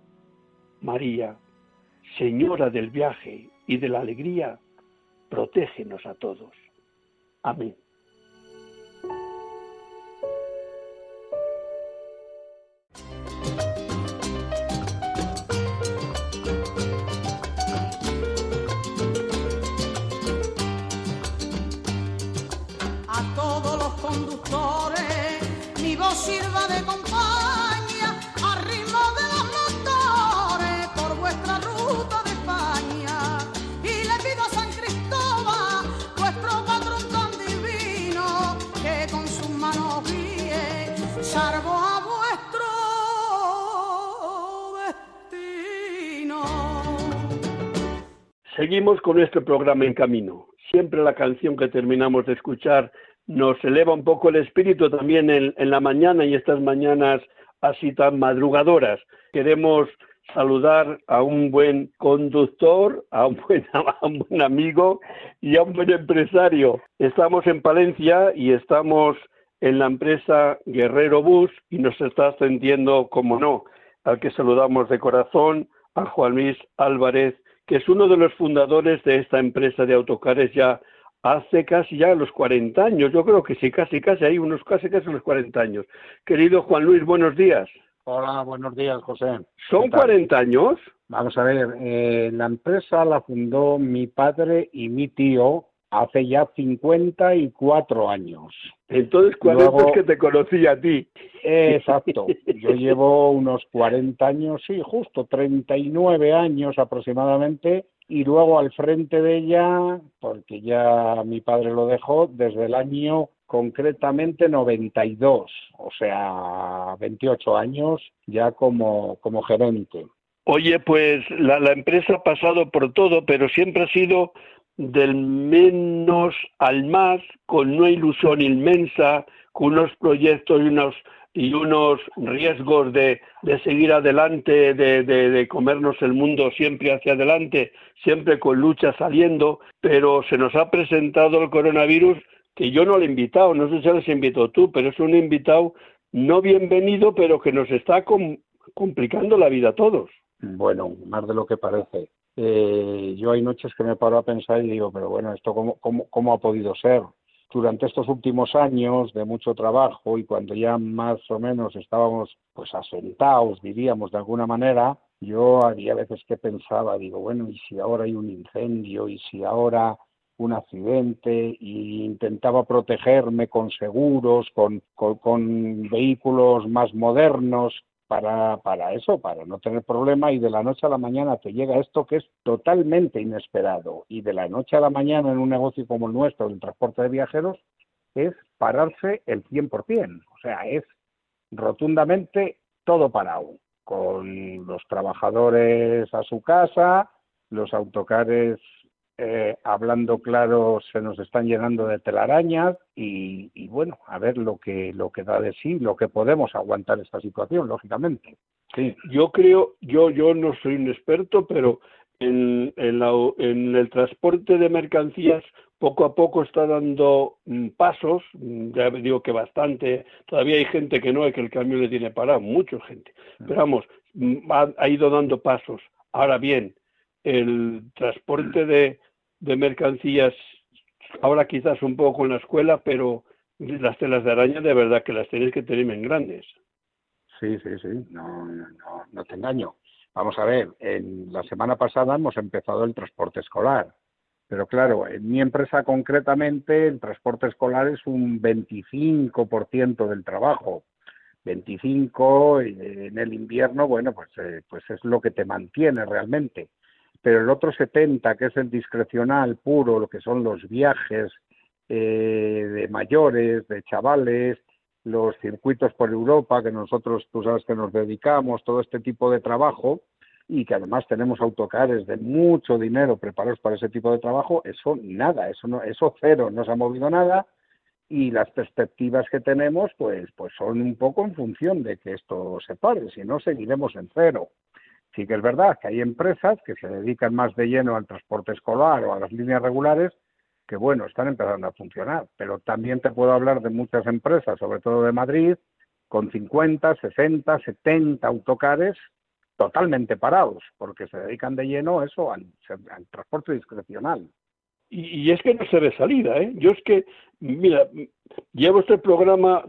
Speaker 2: María, Señora del viaje y de la alegría, protégenos a todos. Amén. Seguimos con nuestro programa en camino. Siempre la canción que terminamos de escuchar nos eleva un poco el espíritu también en, la mañana y estas mañanas así tan madrugadoras. Queremos saludar a un buen conductor, a un buen, a un buen amigo y a un buen empresario. Estamos en Palencia y estamos en la empresa Guerrero Bus y nos está atendiendo, como no, al que saludamos de corazón, a Juan Luis Álvarez, que es uno de los fundadores de esta empresa de autocares ya hace casi ya los 40 años. Yo creo que sí, casi, casi, hay unos casi, casi los 40 años. Querido Juan Luis, buenos días.
Speaker 4: Hola, buenos días, José.
Speaker 2: ¿Son 40 años?
Speaker 4: Vamos a ver, eh, la empresa la fundó mi padre y mi tío hace ya 54 años.
Speaker 2: Entonces, ¿cuál es que te conocí a ti?
Speaker 4: exacto. Yo llevo unos 40 años, sí, justo 39 años aproximadamente, y luego al frente de ella, porque ya mi padre lo dejó, desde el año concretamente 92, o sea, 28 años ya como, como gerente.
Speaker 2: Oye, pues la, la empresa ha pasado por todo, pero siempre ha sido del menos al más, con una ilusión inmensa, con unos proyectos y unos y unos riesgos de, de seguir adelante, de, de, comernos el mundo siempre hacia adelante, siempre con lucha saliendo, pero se nos ha presentado el coronavirus que yo no le he invitado, no sé si les invitado tú, pero es un invitado no bienvenido, pero que nos está complicando la vida a todos.
Speaker 4: Bueno, más de lo que parece. Eh, yo hay noches que me paro a pensar y digo, pero bueno, ¿esto cómo, cómo, cómo ha podido ser? durante estos últimos años de mucho trabajo y cuando ya más o menos estábamos pues asentados, diríamos de alguna manera, yo había veces que pensaba, digo, bueno, ¿y si ahora hay un incendio? ¿Y si ahora un accidente? Y intentaba protegerme con seguros, con, con, con vehículos más modernos, para, para eso, para no tener problema y de la noche a la mañana te llega esto que es totalmente inesperado y de la noche a la mañana en un negocio como el nuestro, el transporte de viajeros, es pararse el 100%, o sea, es rotundamente todo parado, con los trabajadores a su casa, los autocares eh, hablando claro, se nos están llenando de telarañas y, y, bueno, a ver lo que lo que da de sí, lo que podemos aguantar esta situación, lógicamente.
Speaker 2: Sí. Yo creo, yo yo no soy un experto, pero en, en, la, en el transporte de mercancías poco a poco está dando mm, pasos, mm, ya digo que bastante, todavía hay gente que no, es que el camión le tiene parado, mucha gente, pero vamos, mm, ha, ha ido dando pasos. Ahora bien, el transporte de, de mercancías, ahora quizás un poco en la escuela, pero las telas de araña de verdad que las tienes que tener en grandes.
Speaker 4: Sí, sí, sí, no, no, no te engaño. Vamos a ver, en la semana pasada hemos empezado el transporte escolar, pero claro, en mi empresa concretamente el transporte escolar es un 25% del trabajo. 25 en el invierno, bueno, pues, eh, pues es lo que te mantiene realmente pero el otro 70, que es el discrecional puro, lo que son los viajes eh, de mayores, de chavales, los circuitos por Europa, que nosotros, tú sabes que nos dedicamos, todo este tipo de trabajo, y que además tenemos autocares de mucho dinero preparados para ese tipo de trabajo, eso nada, eso no, eso cero, no se ha movido nada, y las perspectivas que tenemos, pues, pues son un poco en función de que esto se pare, si no seguiremos en cero. Sí que es verdad que hay empresas que se dedican más de lleno al transporte escolar o a las líneas regulares que, bueno, están empezando a funcionar. Pero también te puedo hablar de muchas empresas, sobre todo de Madrid, con 50, 60, 70 autocares totalmente parados, porque se dedican de lleno eso al, transporte discrecional.
Speaker 2: Y, es que no se ve salida, ¿eh? Yo es que, mira, llevo este programa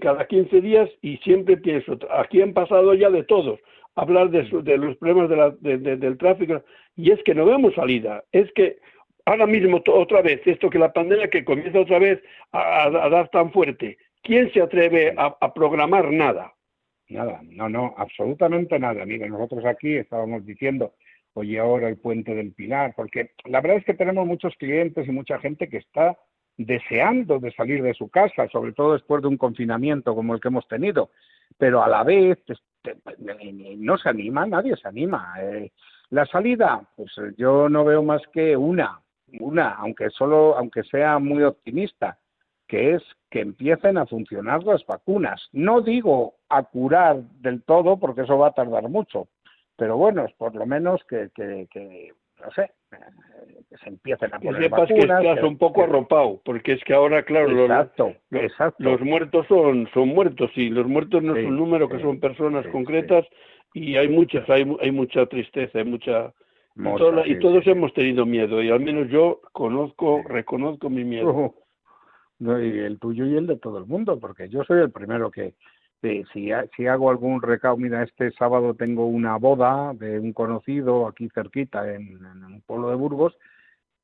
Speaker 2: cada 15 días y siempre pienso, aquí han pasado ya de todos, hablar de, de los problemas de la, de, del tráfico, y es que no vemos salida, es que ahora mismo otra vez, esto que la pandemia que comienza otra vez a, dar tan fuerte, ¿quién se atreve a, a, programar nada?
Speaker 4: Nada, no, no, absolutamente nada. Mire, nosotros aquí estábamos diciendo, oye, ahora el puente del Pilar, porque la verdad es que tenemos muchos clientes y mucha gente que está deseando de salir de su casa, sobre todo después de un confinamiento como el que hemos tenido, pero a la vez no se anima, nadie se anima. Eh, la salida, pues yo no veo más que una, una, aunque solo, aunque sea muy optimista, que es que empiecen a funcionar las vacunas. No digo a curar del todo, porque eso va a tardar mucho, pero bueno, por lo menos que, que, que no sé, que se empiecen a poner
Speaker 2: que sepas
Speaker 4: vacunas,
Speaker 2: que estás un poco arropado, porque es que ahora, claro,
Speaker 4: exacto,
Speaker 2: los,
Speaker 4: exacto.
Speaker 2: los muertos son, son muertos y los muertos no sí, son números, sí, que son personas sí, concretas y hay muchas, hay, hay mucha tristeza, hay mucha... Mucha, y, toda, y, todos hemos tenido miedo y al menos yo conozco, reconozco mi miedo.
Speaker 4: No, y el tuyo y el de todo el mundo, porque yo soy el primero que, Sí, si, si hago algún recao, mira, este sábado tengo una boda de un conocido aquí cerquita en, en un pueblo de Burgos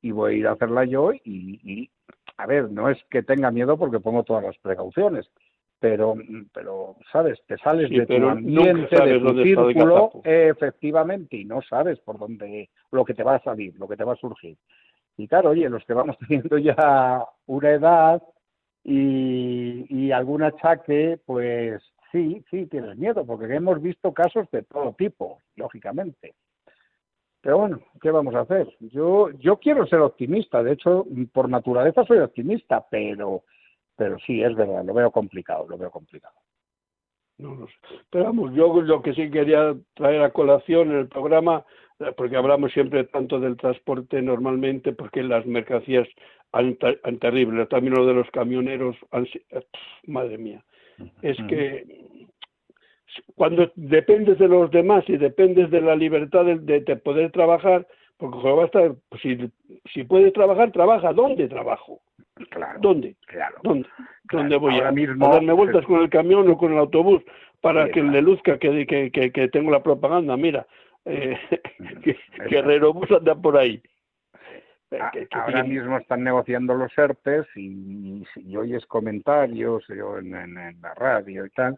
Speaker 4: y voy a ir a hacerla yo y, y, a ver, no es que tenga miedo porque pongo todas las precauciones, pero, pero sabes, te sales
Speaker 2: sí,
Speaker 4: de tu ambiente, de tu círculo, efectivamente, y no sabes por dónde, lo que te va a salir, lo que te va a surgir. Y claro, oye, los que vamos teniendo ya una edad, y, algún achaque, pues sí, sí, tienes miedo, porque hemos visto casos de todo tipo, lógicamente. Pero bueno, ¿qué vamos a hacer? Yo, yo quiero ser optimista, de hecho, por naturaleza soy optimista, pero, pero sí, es verdad, lo veo complicado, lo veo complicado.
Speaker 2: No, no sé. Pero vamos, yo lo que sí quería traer a colación en el programa, porque hablamos siempre tanto del transporte normalmente, porque las mercancías han, han terrible, también lo de los camioneros, han, madre mía, es que cuando dependes de los demás y dependes de la libertad de, de, de poder trabajar, porque va a estar, pues, si, si puedes trabajar, trabaja. ¿Dónde trabajo?
Speaker 4: Claro,
Speaker 2: ¿Dónde?
Speaker 4: Claro,
Speaker 2: ¿Dónde?
Speaker 4: claro.
Speaker 2: ¿Dónde voy
Speaker 4: Ahora
Speaker 2: a,
Speaker 4: mismo,
Speaker 2: a darme vueltas con el camión o con el autobús para
Speaker 4: Sí,
Speaker 2: que
Speaker 4: claro.
Speaker 2: le luzca que, que, que, que tengo la propaganda? Mira, eh, que, Herrero Bus anda por ahí.
Speaker 4: A-
Speaker 2: que- que
Speaker 4: Ahora mismo están negociando los ERTES y, oyes comentarios yo en, en- en la radio y tal,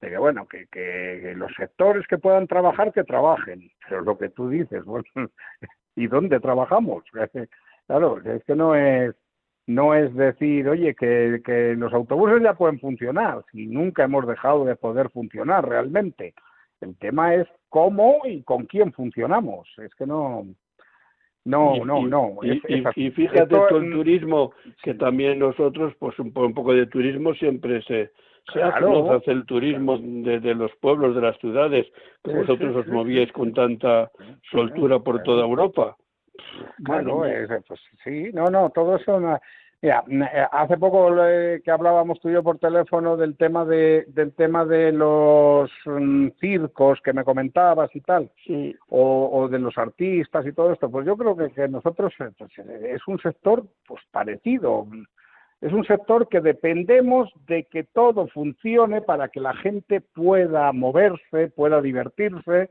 Speaker 4: de que bueno, que, que- que los sectores que puedan trabajar, que trabajen. Pero lo que tú dices, bueno, ¿y dónde trabajamos? Claro, es que no es no es decir, oye, que, que los autobuses ya pueden funcionar, si nunca hemos dejado de poder funcionar realmente. El tema es cómo y con quién funcionamos. Es que no, No,
Speaker 2: Y-
Speaker 4: no, no.
Speaker 2: Y,
Speaker 4: es-
Speaker 2: y-
Speaker 4: es así.
Speaker 2: y fíjate
Speaker 4: Esto,
Speaker 2: tú el turismo, que también nosotros, pues un, po- un poco de turismo siempre se, se
Speaker 4: Claro.
Speaker 2: hace el turismo de, de los pueblos, de las ciudades, que
Speaker 4: Sí,
Speaker 2: vosotros
Speaker 4: sí,
Speaker 2: os movíais con tanta soltura por toda Europa.
Speaker 4: Claro, es- pues sí, no, no, todo eso. Mira, n- eh, hace poco eh, que hablábamos tú y yo por teléfono del tema de del tema de los mm, circos que me comentabas y tal,
Speaker 2: Sí.
Speaker 4: o, o de los artistas y todo esto, pues yo creo que, que nosotros eh, pues, es un sector pues parecido. Es un sector que dependemos de que todo funcione para que la gente pueda moverse, pueda divertirse,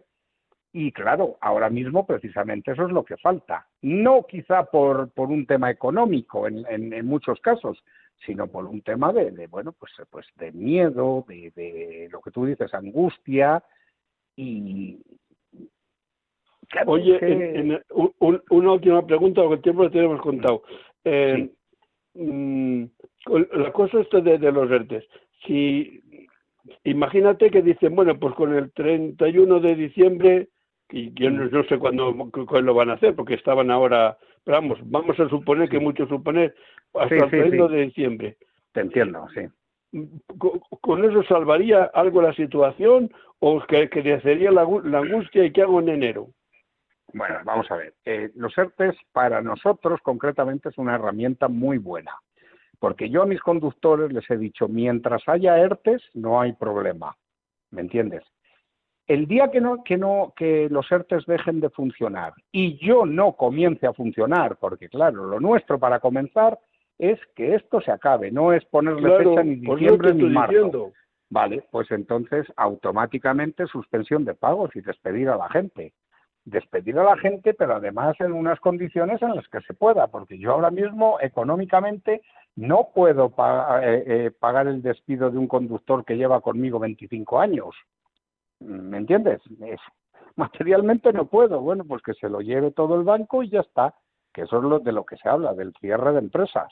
Speaker 4: y claro, ahora mismo precisamente eso es lo que falta. No quizá por, por un tema económico en, en, en muchos casos, sino por un tema de, de, bueno, pues, pues de miedo, de, de lo que tú dices, angustia y... Claro,
Speaker 2: Oye,
Speaker 4: que-
Speaker 2: en- en- un- un- una última pregunta, porque el tiempo lo tenemos contado. Eh, mm, la cosa esta de, de los ERTES. Si, imagínate que dicen, bueno, pues con el 31 de diciembre, y yo no, no sé cuándo, cu- cuándo lo van a hacer, porque estaban ahora, pero vamos, vamos a suponer que mucho suponer, hasta
Speaker 4: Sí,
Speaker 2: el
Speaker 4: sí,
Speaker 2: 31
Speaker 4: sí.
Speaker 2: de diciembre.
Speaker 4: Te entiendo, sí.
Speaker 2: ¿Con, con eso salvaría algo la situación o que, crecería la, la angustia y qué hago en enero?
Speaker 4: Bueno, vamos a ver. Eh, los ERTES para nosotros concretamente es una herramienta muy buena, porque yo a mis conductores les he dicho, mientras haya ERTES no hay problema, ¿me entiendes? El día que no que no que los ERTES dejen de funcionar y yo no comience a funcionar, porque claro, lo nuestro para comenzar es que esto se acabe, no es ponerle
Speaker 2: Claro,
Speaker 4: fecha ni
Speaker 2: pues
Speaker 4: diciembre ni marzo.
Speaker 2: diciendo.
Speaker 4: Vale, pues entonces automáticamente suspensión de pagos y despedir a la gente. Despedir a la gente, pero además en unas condiciones en las que se pueda, porque yo ahora mismo económicamente no puedo pa- eh, eh, pagar el despido de un conductor que lleva conmigo 25 años. ¿Me entiendes? Es- materialmente no puedo. Bueno, pues que se lo lleve todo el banco y ya está. Que eso es lo de lo que se habla, del cierre de empresas.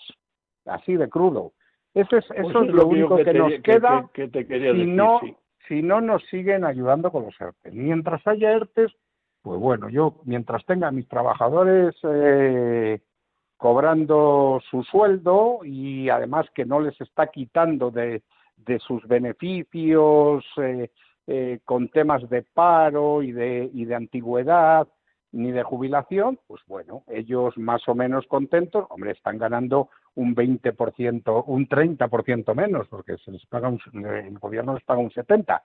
Speaker 4: Así de crudo. Eso es, eso
Speaker 2: Pues
Speaker 4: es lo único que,
Speaker 2: te-
Speaker 4: nos
Speaker 2: que-
Speaker 4: queda
Speaker 2: que- que te
Speaker 4: si
Speaker 2: decir,
Speaker 4: no,
Speaker 2: sí.
Speaker 4: si no nos siguen ayudando con los ERTES. Mientras haya ERTES, pues bueno, yo mientras tenga a mis trabajadores eh, cobrando su sueldo y además que no les está quitando de, de sus beneficios eh, eh, con temas de paro y de, y de antigüedad ni de jubilación, pues bueno, ellos más o menos contentos, hombre, están ganando un 20%, un 30% menos, porque se les paga un, el gobierno les paga un 70%,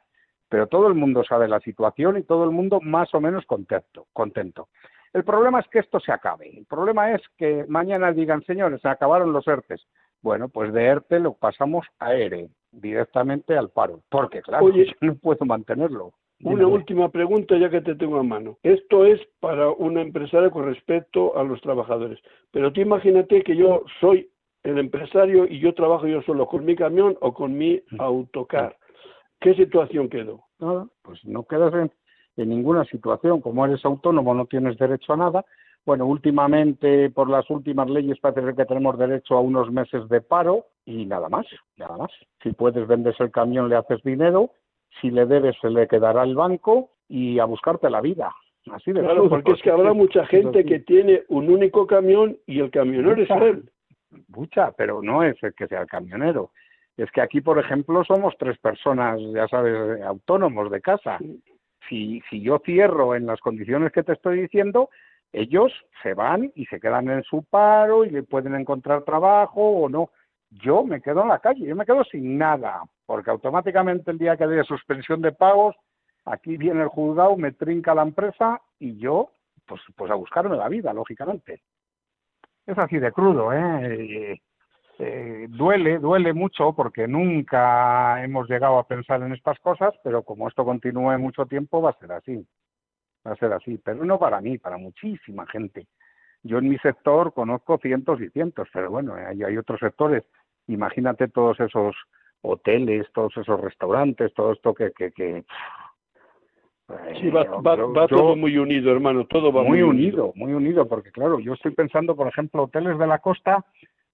Speaker 4: pero todo el mundo sabe la situación y todo el mundo más o menos contento. contento. El problema es que esto se acabe. El problema es que mañana digan, señores, se acabaron los ERTES. Bueno, pues de ERTE lo pasamos a ERE, directamente al paro, porque claro,
Speaker 2: Oye,
Speaker 4: yo no puedo mantenerlo.
Speaker 2: Una última pregunta ya que te tengo a mano. Esto es para una empresaria con respecto a los trabajadores. Pero tú imagínate que yo soy el empresario y yo trabajo yo solo con mi camión o con mi autocar. ¿Qué situación quedo?
Speaker 4: Nada, pues no quedas en, en ninguna situación. Como eres autónomo no tienes derecho a nada. Bueno, últimamente, por las últimas leyes, parece que tenemos derecho a unos meses de paro y nada más, nada más. Si puedes vendes el camión, le haces dinero. Si le debes, se le quedará el banco y a buscarte la vida. Así de
Speaker 2: Claro, porque es que habrá mucha gente que tiene un único camión y el camionero es él.
Speaker 4: mucha, pero no es el que sea el camionero. Es que aquí, por ejemplo, somos tres personas, ya sabes, autónomos de casa. Si, si yo cierro en las condiciones que te estoy diciendo, ellos se van y se quedan en su paro y le pueden encontrar trabajo o no. Yo me quedo en la calle, yo me quedo sin nada, porque automáticamente el día que haya suspensión de pagos, aquí viene el juzgado, me trinca la empresa y yo, pues, pues a buscarme la vida, lógicamente. Es así de crudo, ¿eh? Eh, duele, duele mucho porque nunca hemos llegado a pensar en estas cosas, pero como esto continúe mucho tiempo va a ser así, va a ser así, pero no para mí, para muchísima gente. Yo en mi sector conozco cientos y cientos, pero bueno, hay, hay otros sectores. Imagínate todos esos hoteles, todos esos restaurantes, todo esto que... que, que
Speaker 2: Sí, va, va-
Speaker 4: yo-
Speaker 2: va
Speaker 4: yo-
Speaker 2: todo muy unido, hermano, todo va
Speaker 4: muy unido, muy unido, porque claro, yo estoy pensando, por ejemplo, hoteles de la costa,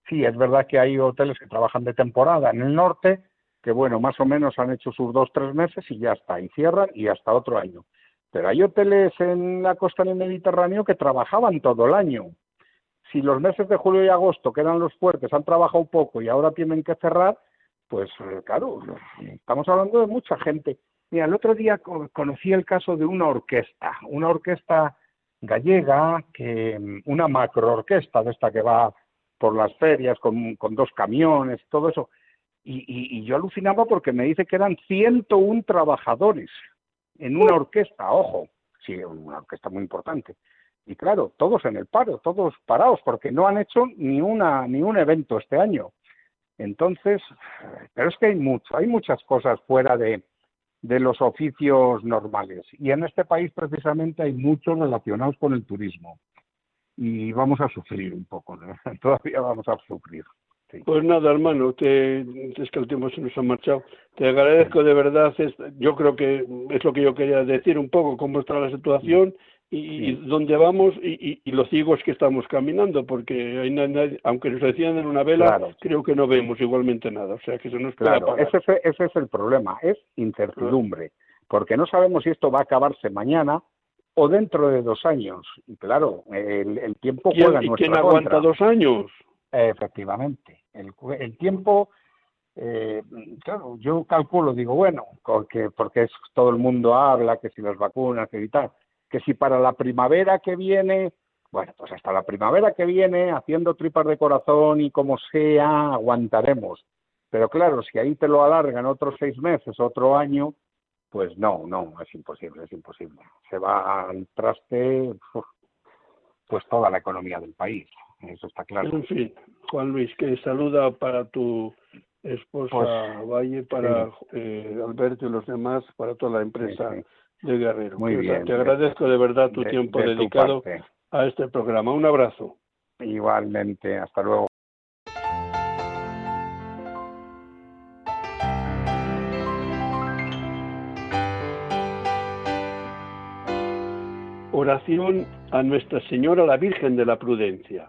Speaker 4: sí, es verdad que hay hoteles que trabajan de temporada en el norte, que bueno, más o menos han hecho sus dos, tres meses y ya está, y cierran y hasta otro año. Pero hay hoteles en la costa del Mediterráneo que trabajaban todo el año. Si los meses de julio y agosto, que eran los fuertes, han trabajado poco y ahora tienen que cerrar, pues eh, claro, estamos hablando de mucha gente. Mira, el otro día conocí el caso de una orquesta, una orquesta gallega, que una macroorquesta de esta que va por las ferias con, dos camiones, todo eso. Y, y, y, yo alucinaba porque me dice que eran 101 trabajadores en una orquesta, ojo, sí, una orquesta muy importante. Y claro, todos en el paro, todos parados, porque no han hecho ni, una, ni un evento este año. Entonces, pero es que hay mucho, hay muchas cosas fuera de, de los oficios normales. Y en este país precisamente hay muchos relacionados con el turismo. Y vamos a sufrir un poco, ¿no? todavía vamos a sufrir.
Speaker 2: Pues nada, hermano, te, es que el tiempo se nos ha marchado. Te agradezco de verdad. yo creo que es lo que yo quería decir un poco, cómo está la situación y, dónde vamos y, y, los ciegos que estamos caminando, porque hay nadie, aunque nos decían en una vela, creo que no vemos igualmente nada. O sea, que se nos
Speaker 4: claro, ese, ese, es el problema, es incertidumbre, porque no sabemos si esto va a acabarse mañana o dentro de dos años. Y claro, el, el tiempo juega
Speaker 2: ¿Y quién aguanta dos años?
Speaker 4: Efectivamente. El, el tiempo, eh, claro, yo calculo, digo, bueno, porque, porque es, todo el mundo habla que si las vacunas y tal, que si para la primavera que viene, bueno, pues hasta la primavera que viene, haciendo tripas de corazón y como sea, aguantaremos. Pero claro, si ahí te lo alargan otros seis meses, otro año, pues no, no, es imposible, es imposible. Se va al traste pues toda la economía del país eso está claro.
Speaker 2: En fin, Juan Luis, que saluda para tu esposa pues, Valle, para eh, Alberto y los demás, para toda la empresa de Guerrero.
Speaker 4: Muy bien.
Speaker 2: Te agradezco de verdad tu tiempo dedicado a este programa. Un abrazo.
Speaker 4: Igualmente, hasta luego.
Speaker 2: Oración a Nuestra Señora la Virgen de la Prudencia.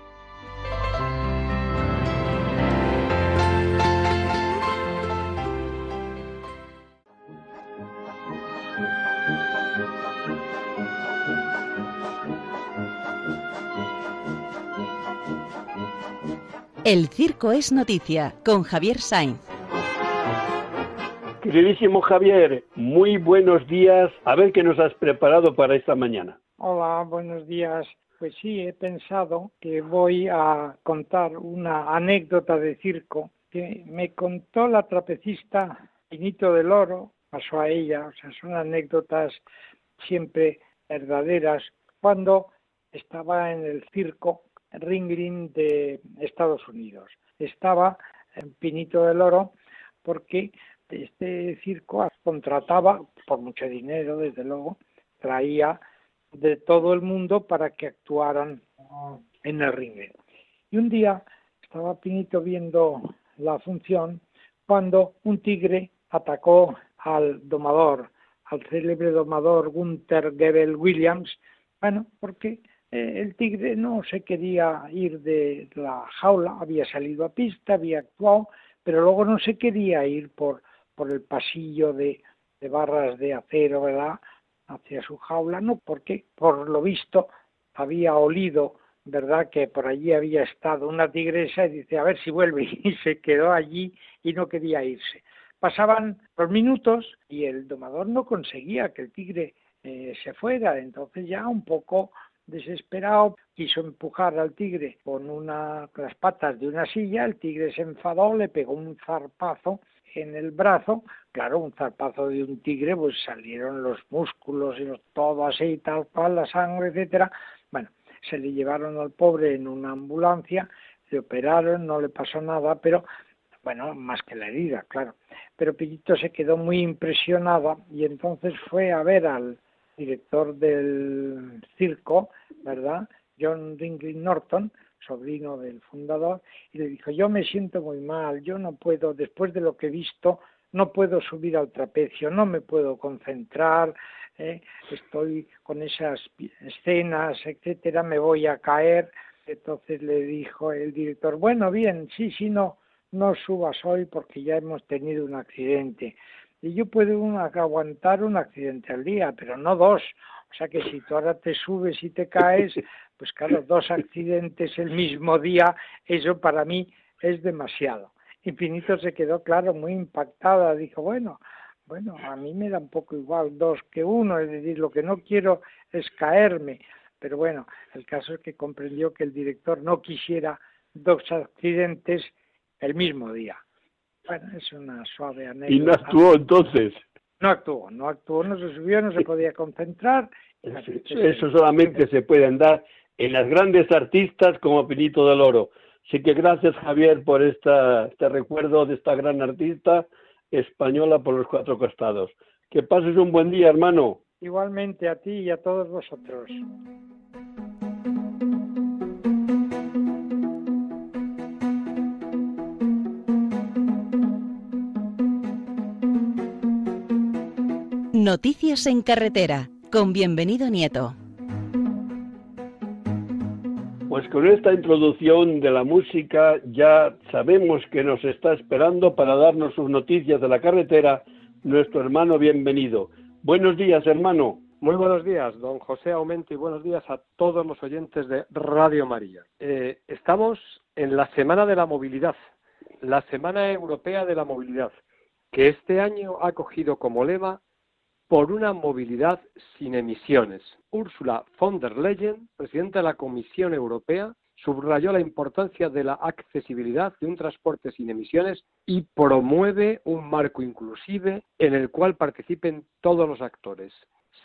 Speaker 1: El circo es noticia con Javier Sainz.
Speaker 2: Queridísimo Javier, muy buenos días. A ver qué nos has preparado para esta mañana.
Speaker 5: Hola, buenos días. Pues sí, he pensado que voy a contar una anécdota de circo que me contó la trapecista Pinito del Oro, pasó a ella, o sea, son anécdotas siempre verdaderas, cuando estaba en el circo Ring de Estados Unidos. Estaba en Pinito del Oro porque este circo contrataba por mucho dinero, desde luego, traía de todo el mundo para que actuaran en el ring. Y un día estaba Pinito viendo la función cuando un tigre atacó al domador, al célebre domador Gunther Gebel Williams, bueno, porque el tigre no se quería ir de la jaula, había salido a pista, había actuado, pero luego no se quería ir por, por el pasillo de, de barras de acero, ¿verdad? Hacia su jaula, no, porque por lo visto había olido, ¿verdad? Que por allí había estado una tigresa y dice, a ver si vuelve, y se quedó allí y no quería irse. Pasaban los minutos y el domador no conseguía que el tigre eh, se fuera, entonces ya un poco desesperado, quiso empujar al tigre con una, las patas de una silla, el tigre se enfadó, le pegó un zarpazo en el brazo, claro, un zarpazo de un tigre, pues salieron los músculos y todo así, tal cual, la sangre, etcétera. Bueno, se le llevaron al pobre en una ambulancia, le operaron, no le pasó nada, pero bueno, más que la herida, claro. Pero Pillito se quedó muy impresionada y entonces fue a ver al director del circo, ¿verdad? John Ringley Norton, sobrino del fundador, y le dijo, yo me siento muy mal, yo no puedo, después de lo que he visto, no puedo subir al trapecio, no me puedo concentrar, ¿eh? estoy con esas escenas, etcétera, me voy a caer. Entonces le dijo el director, bueno, bien, sí, sí, no, no subas hoy porque ya hemos tenido un accidente. Y yo puedo aguantar un accidente al día, pero no dos. O sea que si tú ahora te subes y te caes, pues claro, dos accidentes el mismo día, eso para mí es demasiado. Infinito se quedó, claro, muy impactada. Dijo, bueno, bueno, a mí me da un poco igual dos que uno, es decir, lo que no quiero es caerme. Pero bueno, el caso es que comprendió que el director no quisiera dos accidentes el mismo día. Bueno, es una suave anécdota.
Speaker 2: ¿Y no actuó entonces?
Speaker 5: No actuó, no actuó, no se subió, no se podía concentrar.
Speaker 2: Eso, solamente se puede dar en las grandes artistas como Pinito del Oro. Así que gracias Javier por esta, este recuerdo de esta gran artista española por los cuatro costados. Que pases un buen día, hermano.
Speaker 5: Igualmente a ti y a todos vosotros.
Speaker 1: Noticias en carretera, con bienvenido Nieto.
Speaker 2: Pues con esta introducción de la música ya sabemos que nos está esperando para darnos sus noticias de la carretera nuestro hermano bienvenido. Buenos días, hermano.
Speaker 6: Muy buenos días, don José Aumento, y buenos días a todos los oyentes de Radio María. Eh, estamos en la Semana de la Movilidad, la Semana Europea de la Movilidad, que este año ha cogido como lema por una movilidad sin emisiones. Ursula von der Leyen, presidenta de la Comisión Europea, subrayó la importancia de la accesibilidad de un transporte sin emisiones y promueve un marco inclusive en el cual participen todos los actores.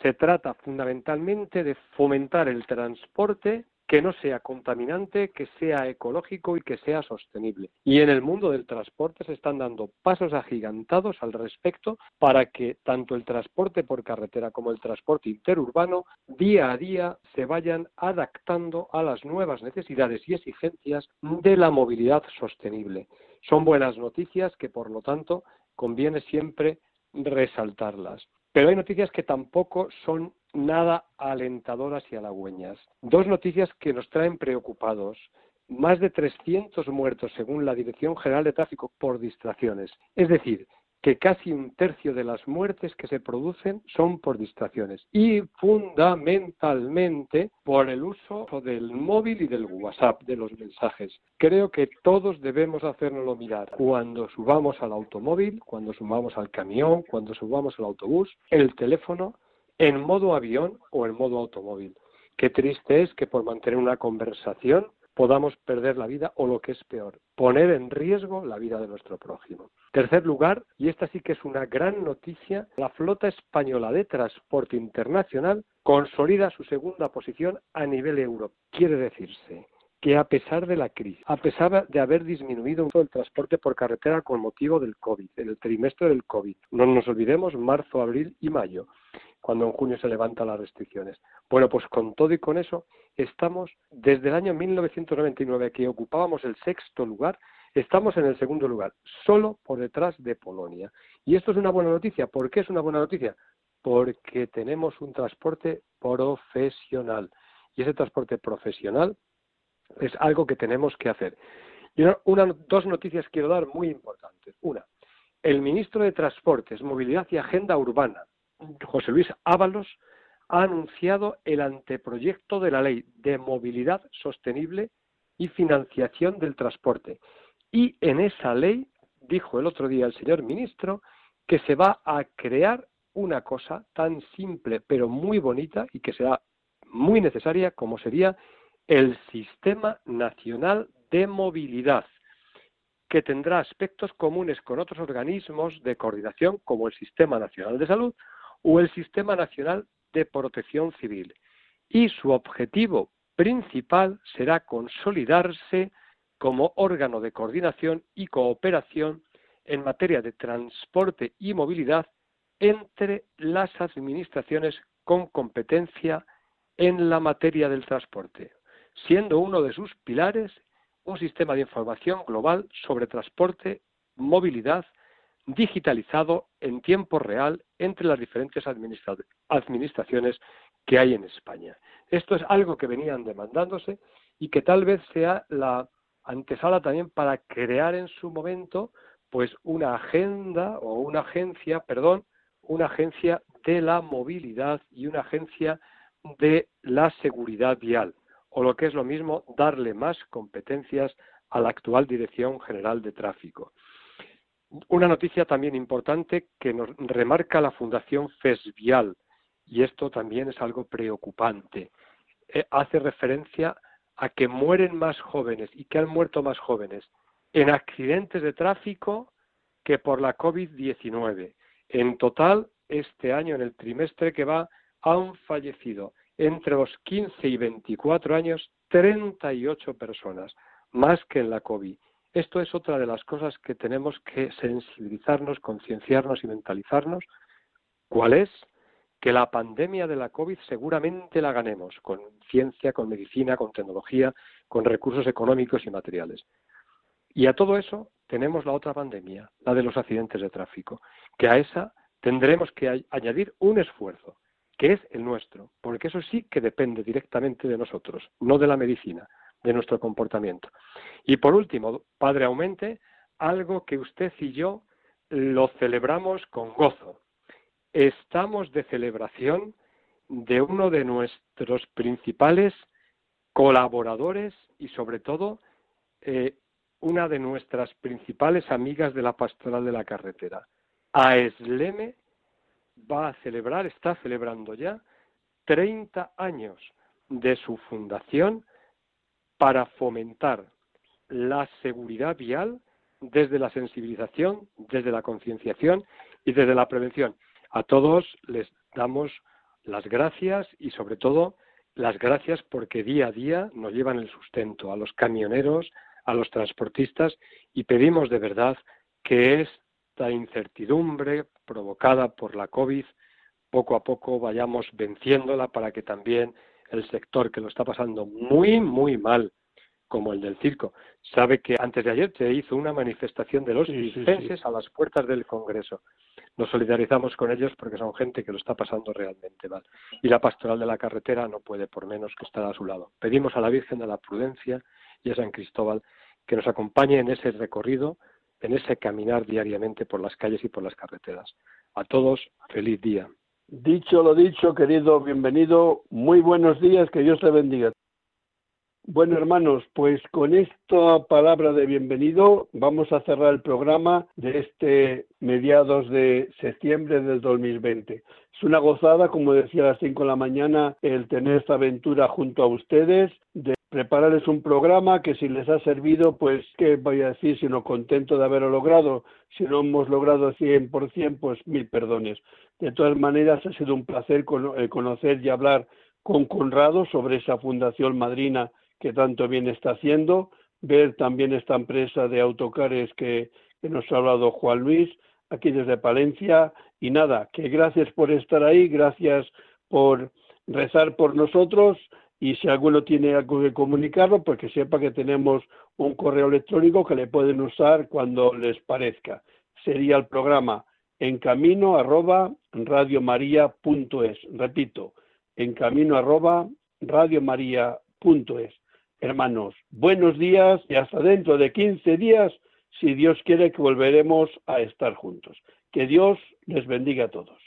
Speaker 6: Se trata fundamentalmente de fomentar el transporte que no sea contaminante, que sea ecológico y que sea sostenible. Y en el mundo del transporte se están dando pasos agigantados al respecto para que tanto el transporte por carretera como el transporte interurbano día a día se vayan adaptando a las nuevas necesidades y exigencias de la movilidad sostenible. Son buenas noticias que, por lo tanto, conviene siempre resaltarlas. Pero hay noticias que tampoco son nada alentadoras y halagüeñas. Dos noticias que nos traen preocupados. Más de 300 muertos según la Dirección General de Tráfico por distracciones. Es decir, que casi un tercio de las muertes que se producen son por distracciones y fundamentalmente por el uso del móvil y del WhatsApp, de los mensajes. Creo que todos debemos hacernoslo mirar cuando subamos al automóvil, cuando subamos al camión, cuando subamos al autobús, el teléfono en modo avión o en modo automóvil. Qué triste es que por mantener una conversación podamos perder la vida o lo que es peor, poner en riesgo la vida de nuestro prójimo. Tercer lugar, y esta sí que es una gran noticia, la flota española de transporte internacional consolida su segunda posición a nivel euro. Quiere decirse que a pesar de la crisis, a pesar de haber disminuido el transporte por carretera con motivo del COVID, en el trimestre del COVID, no nos olvidemos marzo, abril y mayo, cuando en junio se levantan las restricciones. Bueno, pues con todo y con eso, estamos desde el año 1999 que ocupábamos el sexto lugar, estamos en el segundo lugar, solo por detrás de Polonia. Y esto es una buena noticia. ¿Por qué es una buena noticia? Porque tenemos un transporte profesional. Y ese transporte profesional es algo que tenemos que hacer. Y una, dos noticias quiero dar muy importantes. Una, el ministro de Transportes, Movilidad y Agenda Urbana, José Luis Ábalos ha anunciado el anteproyecto de la ley de movilidad sostenible y financiación del transporte. Y en esa ley, dijo el otro día el señor ministro, que se va a crear una cosa tan simple pero muy bonita y que será muy necesaria como sería el Sistema Nacional de Movilidad, que tendrá aspectos comunes con otros organismos de coordinación como el Sistema Nacional de Salud o el Sistema Nacional de Protección Civil. Y su objetivo principal será consolidarse como órgano de coordinación y cooperación en materia de transporte y movilidad entre las administraciones con competencia en la materia del transporte, siendo uno de sus pilares un sistema de información global sobre transporte, movilidad, digitalizado en tiempo real entre las diferentes administraciones que hay en España. Esto es algo que venían demandándose y que tal vez sea la antesala también para crear en su momento pues una agenda o una agencia, perdón, una agencia de la movilidad y una agencia de la seguridad vial, o lo que es lo mismo, darle más competencias a la actual Dirección General de Tráfico. Una noticia también importante que nos remarca la Fundación FESVIAL, y esto también es algo preocupante. Eh, hace referencia a que mueren más jóvenes y que han muerto más jóvenes en accidentes de tráfico que por la COVID-19. En total, este año, en el trimestre que va, han fallecido entre los 15 y 24 años 38 personas, más que en la COVID. Esto es otra de las cosas que tenemos que sensibilizarnos, concienciarnos y mentalizarnos. ¿Cuál es? Que la pandemia de la COVID seguramente la ganemos con ciencia, con medicina, con tecnología, con recursos económicos y materiales. Y a todo eso tenemos la otra pandemia, la de los accidentes de tráfico, que a esa tendremos que añadir un esfuerzo, que es el nuestro, porque eso sí que depende directamente de nosotros, no de la medicina, de nuestro comportamiento. Y por último, Padre Aumente, algo que usted y yo lo celebramos con gozo. Estamos de celebración de uno de nuestros principales colaboradores y sobre todo eh, una de nuestras principales amigas de la pastoral de la carretera. AESLEME va a celebrar, está celebrando ya 30 años de su fundación para fomentar la seguridad vial desde la sensibilización, desde la concienciación y desde la prevención. A todos les damos las gracias y sobre todo las gracias porque día a día nos llevan el sustento a los camioneros, a los transportistas y pedimos de verdad que esta incertidumbre provocada por la COVID poco a poco vayamos venciéndola para que también el sector que lo está pasando muy, muy mal, como el del circo, sabe que antes de ayer se hizo una manifestación de los circenses a las puertas del Congreso. Nos solidarizamos con ellos porque son gente que lo está pasando realmente mal. Y la pastoral de la carretera no puede por menos que estar a su lado. Pedimos a la Virgen de la Prudencia y a San Cristóbal que nos acompañe en ese recorrido, en ese caminar diariamente por las calles y por las carreteras. A todos, feliz día.
Speaker 2: Dicho lo dicho, querido, bienvenido. Muy buenos días, que Dios te bendiga. Bueno, hermanos, pues con esta palabra de bienvenido vamos a cerrar el programa de este mediados de septiembre del 2020. Es una gozada, como decía a las 5 de la mañana, el tener esta aventura junto a ustedes, de prepararles un programa que si les ha servido, pues, ¿qué voy a decir? Sino contento de haberlo logrado. Si no hemos logrado 100%, pues mil perdones. De todas maneras, ha sido un placer eh, conocer y hablar con Conrado sobre esa fundación madrina que tanto bien está haciendo, ver también esta empresa de autocares que, nos ha hablado Juan Luis, aquí desde Palencia, y nada, que gracias por estar ahí, gracias por rezar por nosotros, y si alguno tiene algo que comunicarlo, pues que sepa que tenemos un correo electrónico que le pueden usar cuando les parezca. Sería el programa en camino arroba radiomaria.es. Repito, en camino arroba radiomaria.es. Hermanos, buenos días y hasta dentro de 15 días, si Dios quiere que volveremos a estar juntos. Que Dios les bendiga a todos.